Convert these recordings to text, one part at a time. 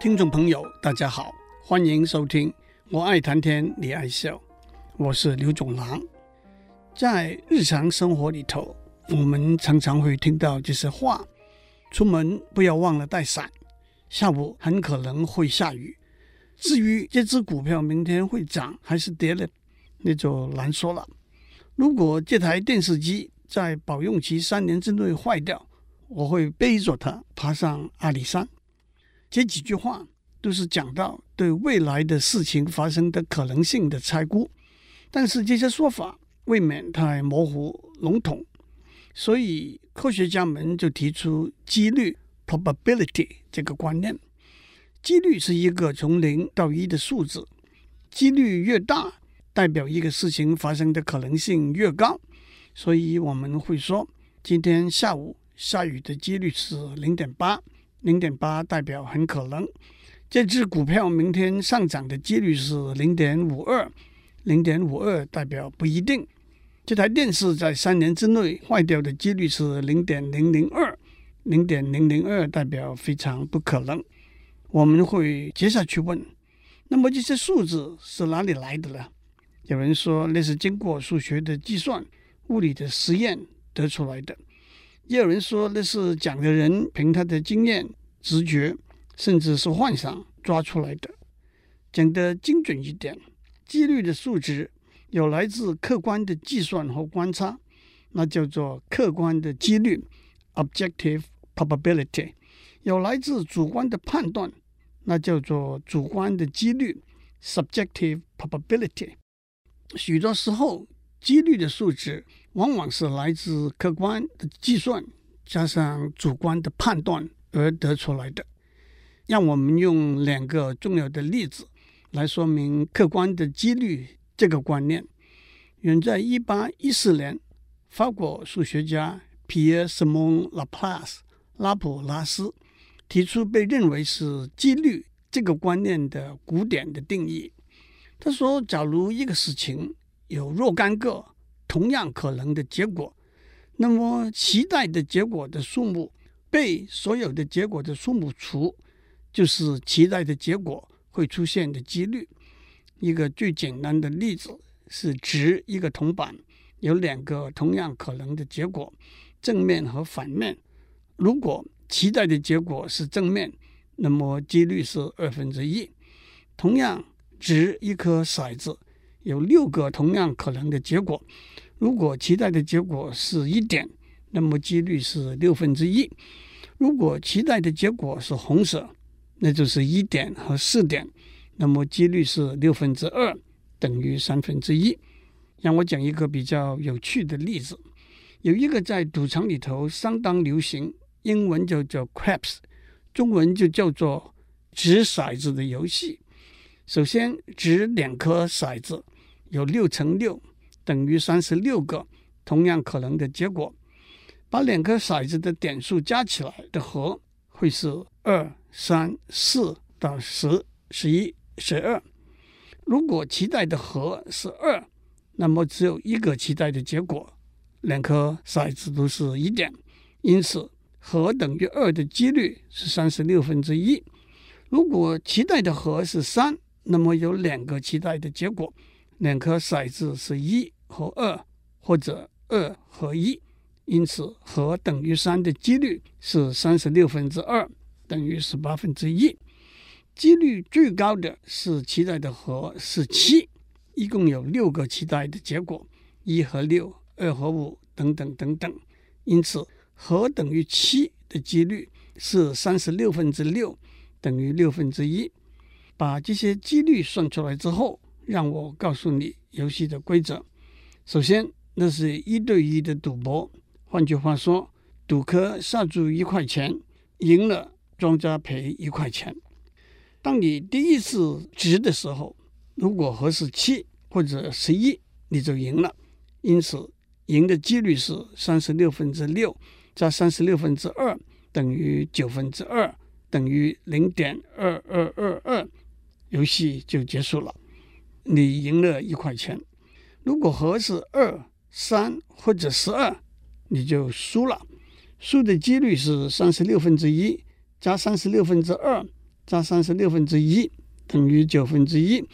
听众朋友，大家好，欢迎收听《我爱谈天，你爱笑》，我是刘总郎。在日常生活里头，我们常常会听到这些话：出门不要忘了带伞，下午很可能会下雨。至于这只股票明天会涨还是跌呢？那就难说了。如果这台电视机在保用期三年之内坏掉，我会背着它爬上阿里山。这几句话都是讲到对未来的事情发生的可能性的猜估，但是这些说法未免太模糊笼统，所以科学家们就提出几率 （probability） 这个观念。几率是一个从零到一的数字，几率越大，代表一个事情发生的可能性越高。所以我们会说，今天下午。下雨的几率是零点八，零点八代表很可能。这只股票明天上涨的几率是零点五二，零点五二代表不一定。这台电视在三年之内坏掉的几率是零点零零二，零点零零二代表非常不可能。我们会接下去问，那么这些数字是哪里来的呢？有人说那是经过数学的计算、物理的实验得出来的。也有人说那是讲的人凭他的经验、直觉，甚至是幻想抓出来的。讲得精准一点，几率的数值有来自客观的计算和观察，那叫做客观的几率 （objective probability）；有来自主观的判断，那叫做主观的几率 （subjective probability）。许多时候，几率的数值。往往是来自客观的计算加上主观的判断而得出来的。让我们用两个重要的例子来说明客观的几率这个观念。远在一八一四年，法国数学家皮耶·西蒙·拉普拉斯拉普拉斯提出被认为是几率这个观念的古典的定义。他说：“假如一个事情有若干个。”同样可能的结果，那么期待的结果的数目被所有的结果的数目除，就是期待的结果会出现的几率。一个最简单的例子是掷一个铜板，有两个同样可能的结果，正面和反面。如果期待的结果是正面，那么几率是二分之一。同样，掷一颗骰子。有六个同样可能的结果，如果期待的结果是一点，那么几率是六分之一；如果期待的结果是红色，那就是一点和四点，那么几率是六分之二，等于三分之一。让我讲一个比较有趣的例子：有一个在赌场里头相当流行，英文就叫 craps，中文就叫做掷骰子的游戏。首先，掷两颗骰子，有六乘六等于三十六个同样可能的结果。把两颗骰子的点数加起来的和会是二、三、四到十、十一、十二。如果期待的和是二，那么只有一个期待的结果，两颗骰子都是一点，因此和等于二的几率是三十六分之一。如果期待的和是三，那么有两个期待的结果，两颗骰子是一和二，或者二和一，因此和等于三的几率是三十六分之二，等于十八分之一。几率最高的是期待的和是七，一共有六个期待的结果，一和六，二和五等等等等，因此和等于七的几率是三十六分之六，等于六分之一。把这些几率算出来之后，让我告诉你游戏的规则。首先，那是一对一的赌博，换句话说，赌客下注一块钱，赢了庄家赔一块钱。当你第一次掷的时候，如果和是七或者十一，你就赢了。因此，赢的几率是三十六分之六加三十六分之二等于九分之二，等于零点二二二二。游戏就结束了，你赢了一块钱。如果和是二、三或者十二，你就输了。输的几率是三十六分之一加三十六分之二加三十六分之一等于九分之一，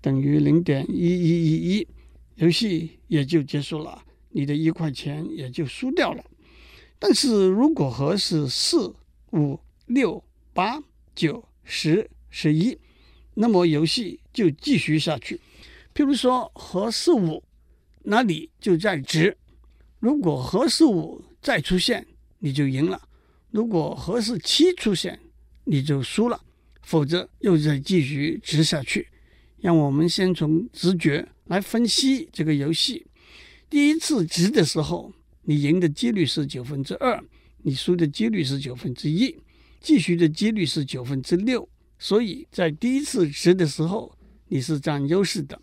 等于零点一一一一，游戏也就结束了，你的一块钱也就输掉了。但是如果和是四五六八九十十一，那么游戏就继续下去。譬如说和是五，那你就在值。如果和是五再出现，你就赢了；如果和是七出现，你就输了。否则又再继续值下去。让我们先从直觉来分析这个游戏。第一次值的时候，你赢的几率是九分之二，你输的几率是九分之一，继续的几率是九分之六。所以在第一次值的时候，你是占优势的。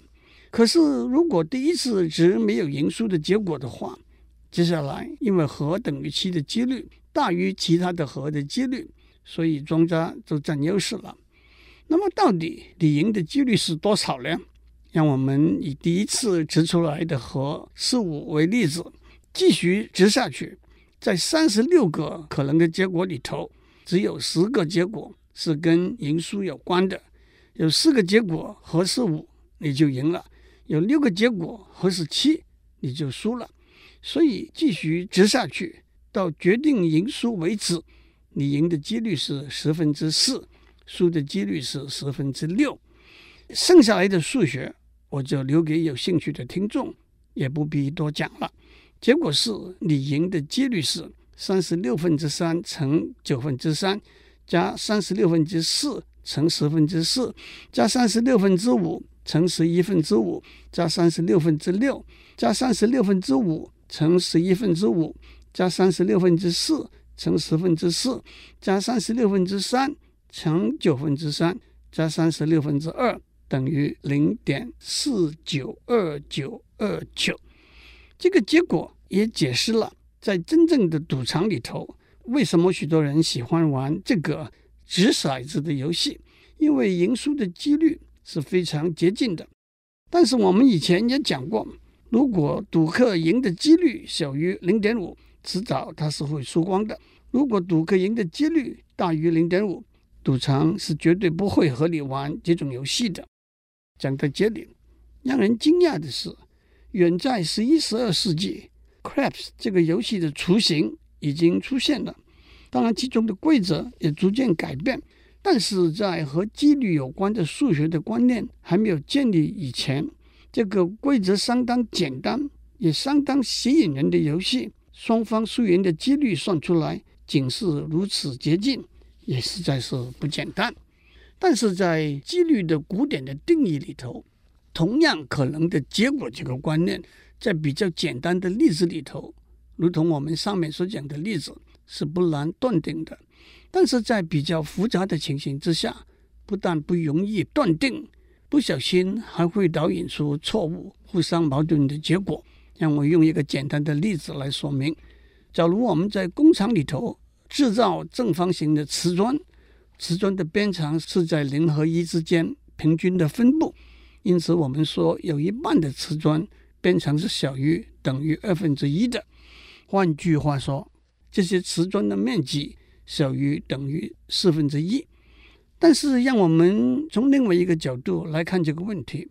可是如果第一次值没有赢输的结果的话，接下来因为和等于七的几率大于其他的和的几率，所以庄家就占优势了。那么到底你赢的几率是多少呢？让我们以第一次值出来的和是五为例子，继续值下去，在三十六个可能的结果里头，只有十个结果。是跟赢输有关的，有四个结果和是五，你就赢了；有六个结果和是七，你就输了。所以继续值下去，到决定赢输为止，你赢的几率是十分之四，输的几率是十分之六。剩下来的数学我就留给有兴趣的听众，也不必多讲了。结果是你赢的几率是三十六分之三乘九分之三。加三十六分之四乘十分之四，加三十六分之五乘十一分之五，加三十六分之六，加三十六分之五乘十一分之五，加三十六分之四乘十分之四，加三十六分之三乘九分之三，加三十六分之二等于零点四九二九二九。这个结果也解释了，在真正的赌场里头。为什么许多人喜欢玩这个掷骰子的游戏？因为赢输的几率是非常接近的。但是我们以前也讲过，如果赌客赢的几率小于零点五，迟早他是会输光的；如果赌客赢的几率大于零点五，赌场是绝对不会和你玩这种游戏的。讲到这里，让人惊讶的是，远在十一、十二世纪，Craps 这个游戏的雏形。已经出现了，当然其中的规则也逐渐改变，但是在和几率有关的数学的观念还没有建立以前，这个规则相当简单也相当吸引人的游戏，双方输赢的几率算出来仅是如此接近，也实在是不简单。但是在几率的古典的定义里头，同样可能的结果这个观念，在比较简单的例子里头。如同我们上面所讲的例子是不难断定的，但是在比较复杂的情形之下，不但不容易断定，不小心还会导引出错误、互相矛盾的结果。让我用一个简单的例子来说明：假如我们在工厂里头制造正方形的瓷砖，瓷砖的边长是在零和一之间平均的分布，因此我们说有一半的瓷砖边长是小于等于二分之一的。换句话说，这些瓷砖的面积小于等于四分之一。但是，让我们从另外一个角度来看这个问题。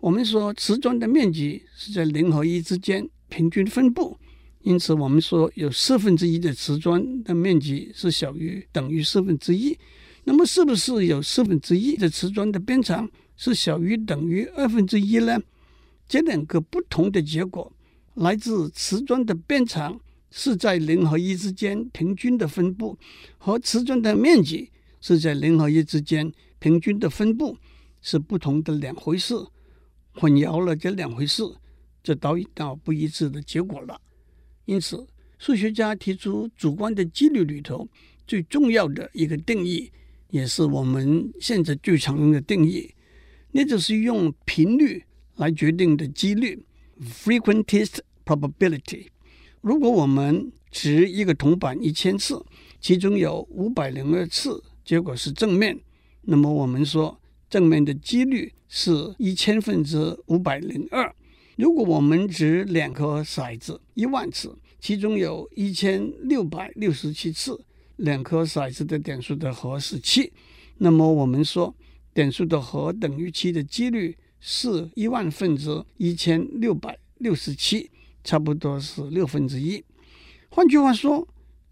我们说瓷砖的面积是在零和一之间平均分布，因此我们说有四分之一的瓷砖的面积是小于等于四分之一。那么，是不是有四分之一的瓷砖的边长是小于等于二分之一呢？这两个不同的结果。来自瓷砖的边长是在零和一之间平均的分布，和瓷砖的面积是在零和一之间平均的分布是不同的两回事，混淆了这两回事，就导引到不一致的结果了。因此，数学家提出主观的几率里头最重要的一个定义，也是我们现在最常用的定义，那就是用频率来决定的几率 （frequentist）。probability，如果我们掷一个铜板一千次，其中有五百零二次结果是正面，那么我们说正面的几率是一千分之五百零二。如果我们掷两颗骰子一万次，其中有一千六百六十七次两颗骰子的点数的和是七，那么我们说点数的和等于七的几率是一万分之一千六百六十七，差不多是六分之一。换句话说，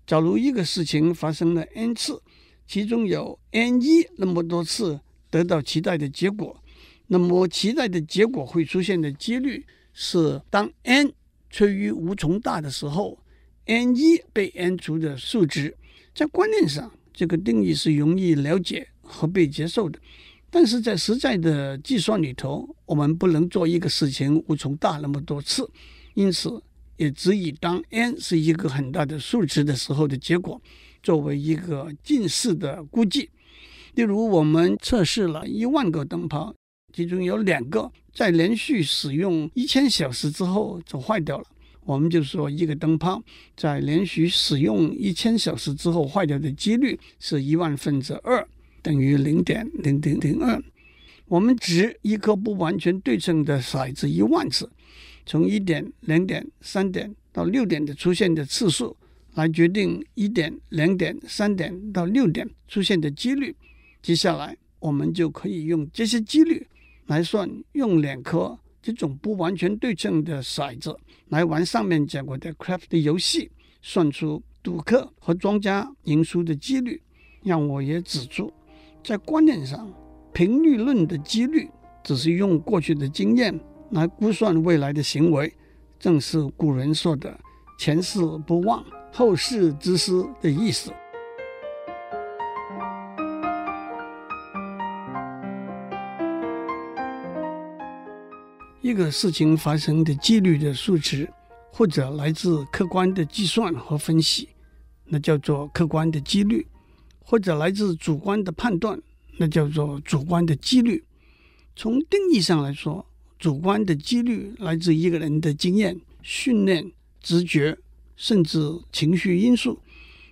假如一个事情发生了 n 次，其中有 n 一那么多次得到期待的结果，那么期待的结果会出现的几率是当 n 趋于无穷大的时候，n 一被 n 除的数值。在观念上，这个定义是容易了解和被接受的，但是在实在的计算里头，我们不能做一个事情无穷大那么多次，因此。也只以当 n 是一个很大的数值的时候的结果，作为一个近似的估计。例如，我们测试了一万个灯泡，其中有两个在连续使用一千小时之后就坏掉了，我们就说一个灯泡在连续使用一千小时之后坏掉的几率是一万分之二，等于零点零零零二。我们掷一颗不完全对称的骰子一万次。从一点、两点、三点到六点的出现的次数，来决定一点、两点、三点到六点出现的几率。接下来，我们就可以用这些几率来算，用两颗这种不完全对称的骰子来玩上面讲过的 craft 的游戏，算出赌客和庄家赢输的几率。让我也指出，在观念上，频率论的几率只是用过去的经验。来估算未来的行为，正是古人说的“前事不忘，后事之师”的意思。一个事情发生的几率的数值，或者来自客观的计算和分析，那叫做客观的几率；或者来自主观的判断，那叫做主观的几率。从定义上来说，主观的几率来自一个人的经验、训练、直觉，甚至情绪因素。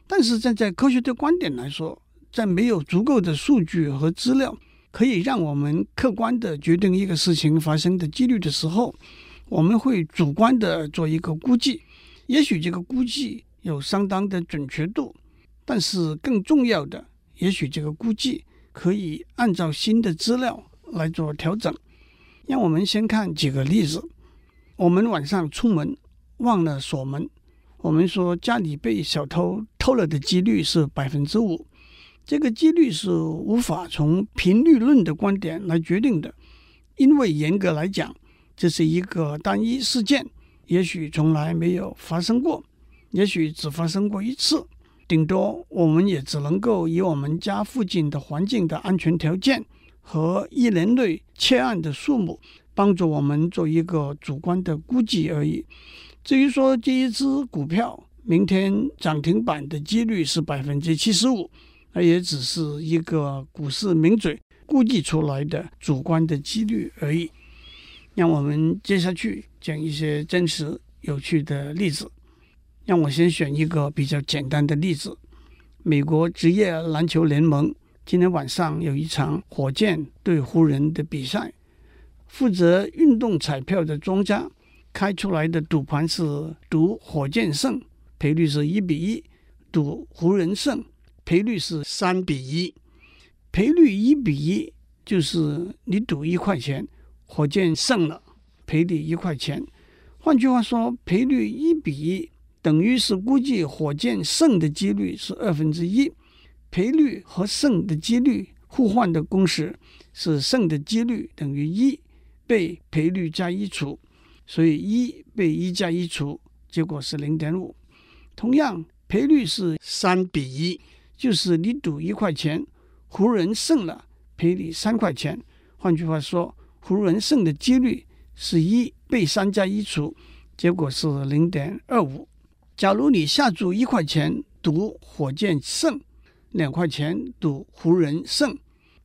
但是站在科学的观点来说，在没有足够的数据和资料可以让我们客观的决定一个事情发生的几率的时候，我们会主观地做一个估计。也许这个估计有相当的准确度，但是更重要的，也许这个估计可以按照新的资料来做调整。让我们先看几个例子。我们晚上出门忘了锁门，我们说家里被小偷偷了的几率是百分之五。这个几率是无法从频率论的观点来决定的，因为严格来讲，这是一个单一事件，也许从来没有发生过，也许只发生过一次。顶多我们也只能够以我们家附近的环境的安全条件。和一年内窃案的数目，帮助我们做一个主观的估计而已。至于说这一只股票明天涨停板的几率是百分之七十五，那也只是一个股市名嘴估计出来的主观的几率而已。让我们接下去讲一些真实有趣的例子。让我先选一个比较简单的例子：美国职业篮球联盟。今天晚上有一场火箭对湖人的比赛，负责运动彩票的庄家开出来的赌盘是赌火箭胜，赔率是一比一；赌湖人胜，赔率是三比一。赔率一比一就是你赌一块钱，火箭胜了，赔你一块钱。换句话说，赔率一比一等于是估计火箭胜的几率是二分之一。赔率和胜的几率互换的公式是胜的几率等于一被赔率加一除，所以一被一加一除，结果是零点五。同样，赔率是三比一，就是你赌一块钱，湖人胜了，赔你三块钱。换句话说，湖人胜的几率是一被三加一除，结果是零点二五。假如你下注一块钱赌火箭胜。两块钱赌湖人胜，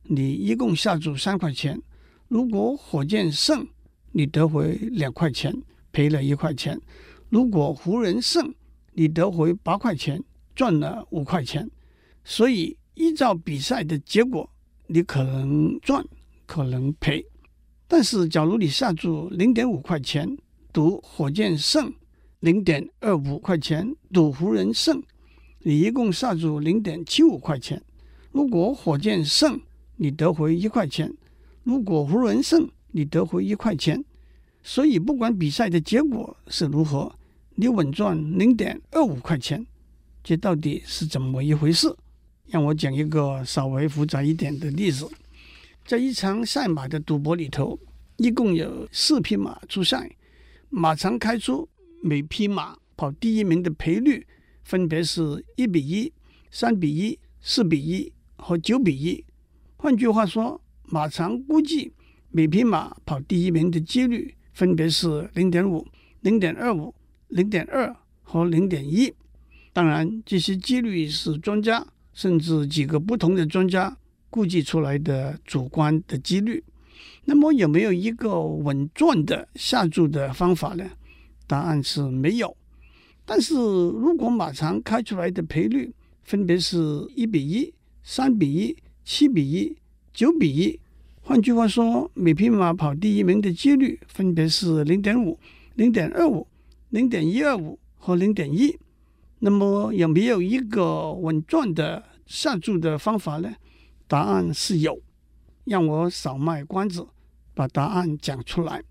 你一共下注三块钱。如果火箭胜，你得回两块钱，赔了一块钱；如果湖人胜，你得回八块钱，赚了五块钱。所以依照比赛的结果，你可能赚，可能赔。但是假如你下注零点五块钱赌火箭胜，零点二五块钱赌湖人胜。你一共下注零点七五块钱，如果火箭胜，你得回一块钱；如果湖人胜，你得回一块钱。所以不管比赛的结果是如何，你稳赚零点二五块钱。这到底是怎么一回事？让我讲一个稍微复杂一点的例子。在一场赛马的赌博里头，一共有四匹马出赛，马场开出每匹马跑第一名的赔率分别是一比一、三比一、四比一和九比一。换句话说，马场估计每匹马跑第一名的几率分别是零点五、零点二五、零点二和零点一。当然，这些几率是专家甚至几个不同的专家估计出来的主观的几率。那么，有没有一个稳赚的下注的方法呢？答案是没有。但是如果马场开出来的赔率分别是一比一、三比一、七比一、九比一，换句话说，每匹马跑第一名的几率分别是零点五、零点二五、零点一二五和零点一。那么有没有一个稳赚的下注的方法呢？答案是有。让我少卖关子，把答案讲出来。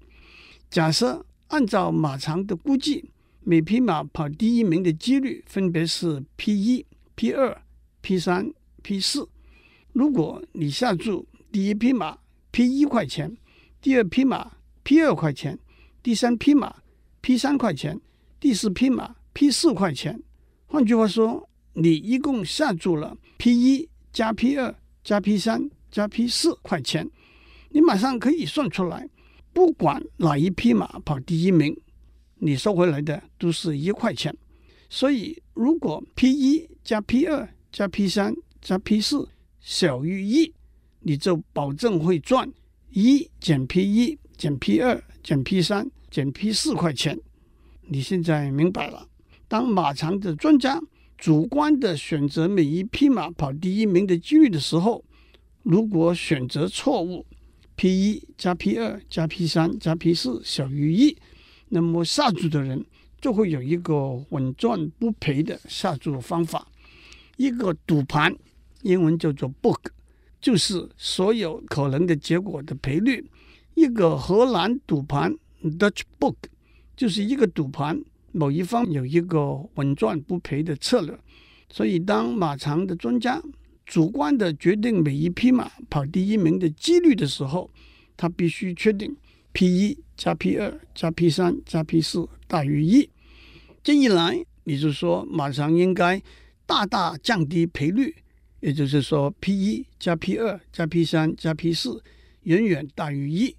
假设按照马场的估计，每匹马跑第一名的几率分别是 P 一、P 二、P 三、P 四。如果你下注第一匹马 P 一块钱，第二匹马 P 二块钱，第三匹马 P 三块钱，第四匹马 P 四块钱，换句话说，你一共下注了 P 一加 P 二加 P 三加 P 四块钱，你马上可以算出来，不管哪一匹马跑第一名，你收回来的都是一块钱。所以，如果 P 一加 P 二加 P 三加 P 四小于一，你就保证会赚一减 P 一减 P 二减 P 三减 P 四块钱。你现在明白了？当马场的专家主观的选择每一匹马跑第一名的几率的时候，如果选择错误，P 一加 P 二加 P 三加 P 四小于一，那么下注的人就会有一个稳赚不赔的下注方法，一个赌盘。英文叫做 book，就是所有可能的结果的赔率。一个荷兰赌盘 Dutch book，就是一个赌盘，某一方有一个稳赚不赔的策略。所以，当马场的专家主观的决定每一匹马跑第一名的几率的时候，他必须确定 P 一加 P 二加 P 三加 P 四大于一。这一来，你就是说马场应该大大降低赔率。也就是说，P 一加 P 二加 P 三加 P 四远远大于一。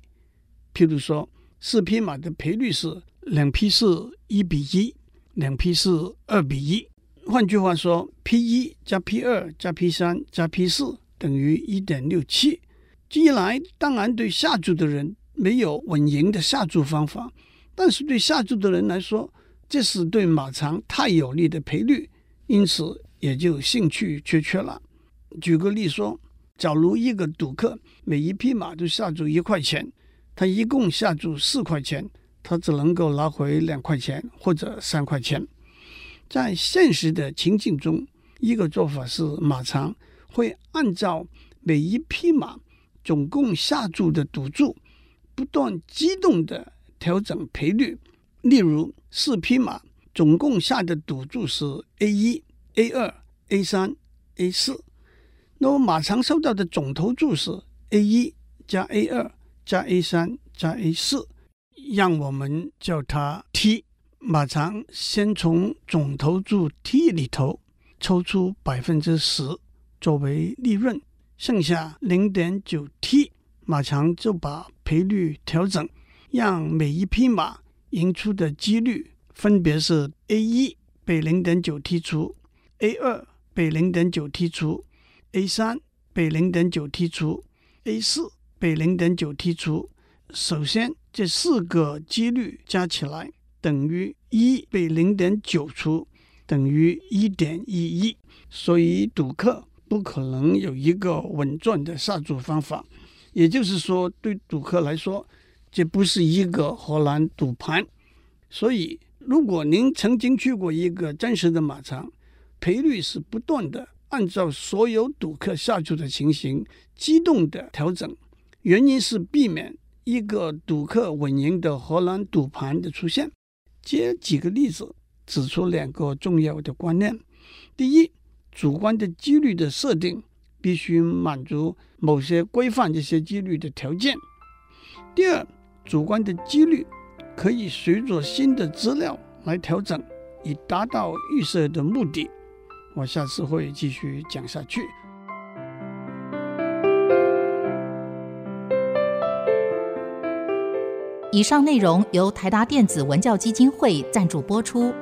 譬如说，四匹马的赔率是两匹是一比一，两匹是二比一。换句话说，P 一加 P 二加 P 三加 P 四等于一点六七。这一来，当然对下注的人没有稳赢的下注方法，但是对下注的人来说，这是对马场太有利的赔率，因此也就兴趣缺缺了。举个例说，假如一个赌客每一匹马都下注一块钱，他一共下注四块钱，他只能够拿回两块钱或者三块钱。在现实的情境中，一个做法是马场会按照每一匹马总共下注的赌注，不断机动地调整赔率。例如，四匹马总共下的赌注是 A 一、A 二、A 三、A 四。那么马场收到的总投注是 A 一加 A 二加 A 三加 A 四，让我们叫它 T。马场先从总投注 T 里头抽出百分之十作为利润，剩下零点九 T，马场就把赔率调整，让每一匹马赢出的几率分别是 A 一被零点九剔除，A 二被零点九剔除。A 三被零点九剔除，A 四被零点九剔除。首先，这四个几率加起来等于一被零点九除，等于一点一一。所以，赌客不可能有一个稳赚的下注方法。也就是说，对赌客来说，这不是一个荷兰赌盘。所以，如果您曾经去过一个真实的马场，赔率是不断的。按照所有赌客下注的情形机动的调整，原因是避免一个赌客稳赢的荷兰赌盘的出现。接几个例子，指出两个重要的观念：第一，主观的几率的设定必须满足某些规范这些几率的条件；第二，主观的几率可以随着新的资料来调整，以达到预设的目的。我下次会继续讲下去。以上内容由台达电子文教基金会赞助播出。